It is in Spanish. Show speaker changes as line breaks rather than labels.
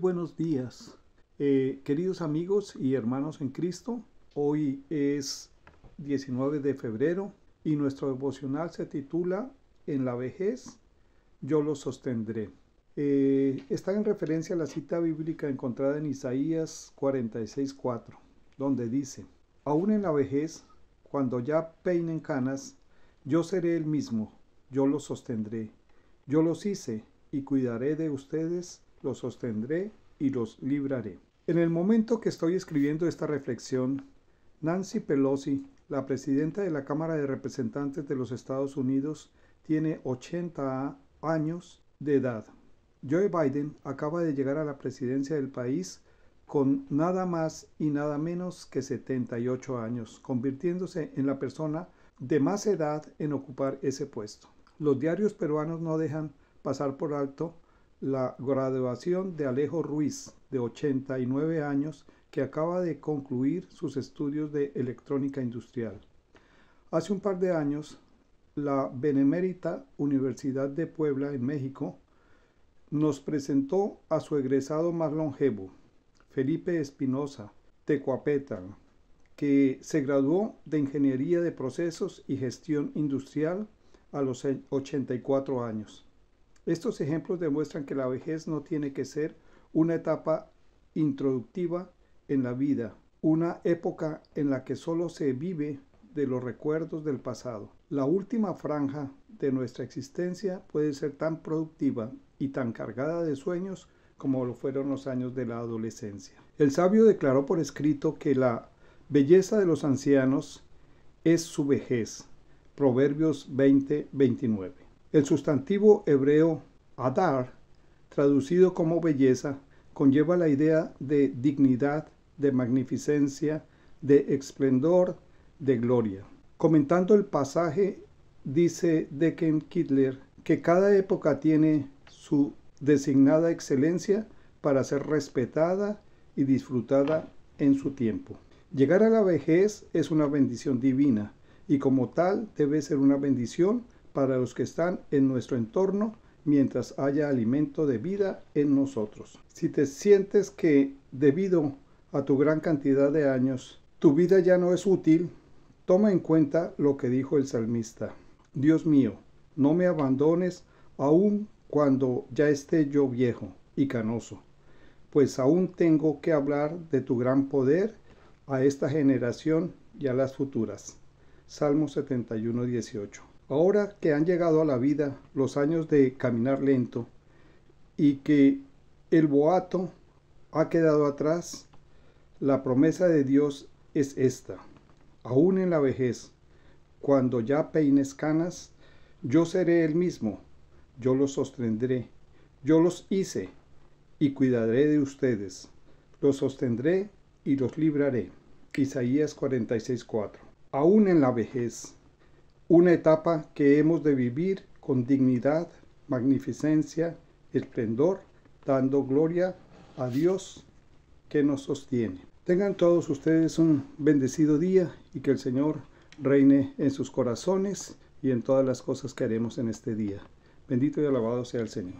buenos días, eh, queridos amigos y hermanos en Cristo. Hoy es 19 de febrero y nuestro devocional se titula En la vejez, yo lo sostendré. Eh, está en referencia a la cita bíblica encontrada en Isaías 46.4, donde dice, Aún en la vejez, cuando ya peinen canas, yo seré el mismo, yo los sostendré. Yo los hice y cuidaré de ustedes los sostendré y los libraré. En el momento que estoy escribiendo esta reflexión, Nancy Pelosi, la presidenta de la Cámara de Representantes de los Estados Unidos, tiene 80 años de edad. Joe Biden acaba de llegar a la presidencia del país con nada más y nada menos que 78 años, convirtiéndose en la persona de más edad en ocupar ese puesto. Los diarios peruanos no dejan pasar por alto la graduación de Alejo Ruiz, de 89 años, que acaba de concluir sus estudios de electrónica industrial. Hace un par de años, la Benemérita Universidad de Puebla, en México, nos presentó a su egresado más longevo, Felipe Espinosa, Tecuapeta, que se graduó de Ingeniería de Procesos y Gestión Industrial a los 84 años. Estos ejemplos demuestran que la vejez no tiene que ser una etapa introductiva en la vida, una época en la que solo se vive de los recuerdos del pasado. La última franja de nuestra existencia puede ser tan productiva y tan cargada de sueños como lo fueron los años de la adolescencia. El sabio declaró por escrito que la belleza de los ancianos es su vejez. Proverbios 20-29. El sustantivo hebreo Adar, traducido como belleza, conlleva la idea de dignidad, de magnificencia, de esplendor, de gloria. Comentando el pasaje, dice Decken Kittler que cada época tiene su designada excelencia para ser respetada y disfrutada en su tiempo. Llegar a la vejez es una bendición divina y como tal debe ser una bendición para los que están en nuestro entorno mientras haya alimento de vida en nosotros. Si te sientes que debido a tu gran cantidad de años, tu vida ya no es útil, toma en cuenta lo que dijo el salmista. Dios mío, no me abandones aun cuando ya esté yo viejo y canoso, pues aún tengo que hablar de tu gran poder a esta generación y a las futuras. Salmo 71, 18. Ahora que han llegado a la vida los años de caminar lento y que el boato ha quedado atrás, la promesa de Dios es esta. Aún en la vejez, cuando ya peines canas, yo seré el mismo, yo los sostendré, yo los hice y cuidaré de ustedes, los sostendré y los libraré. Isaías 46:4. Aún en la vejez, una etapa que hemos de vivir con dignidad, magnificencia, esplendor, dando gloria a Dios que nos sostiene. Tengan todos ustedes un bendecido día y que el Señor reine en sus corazones y en todas las cosas que haremos en este día. Bendito y alabado sea el Señor.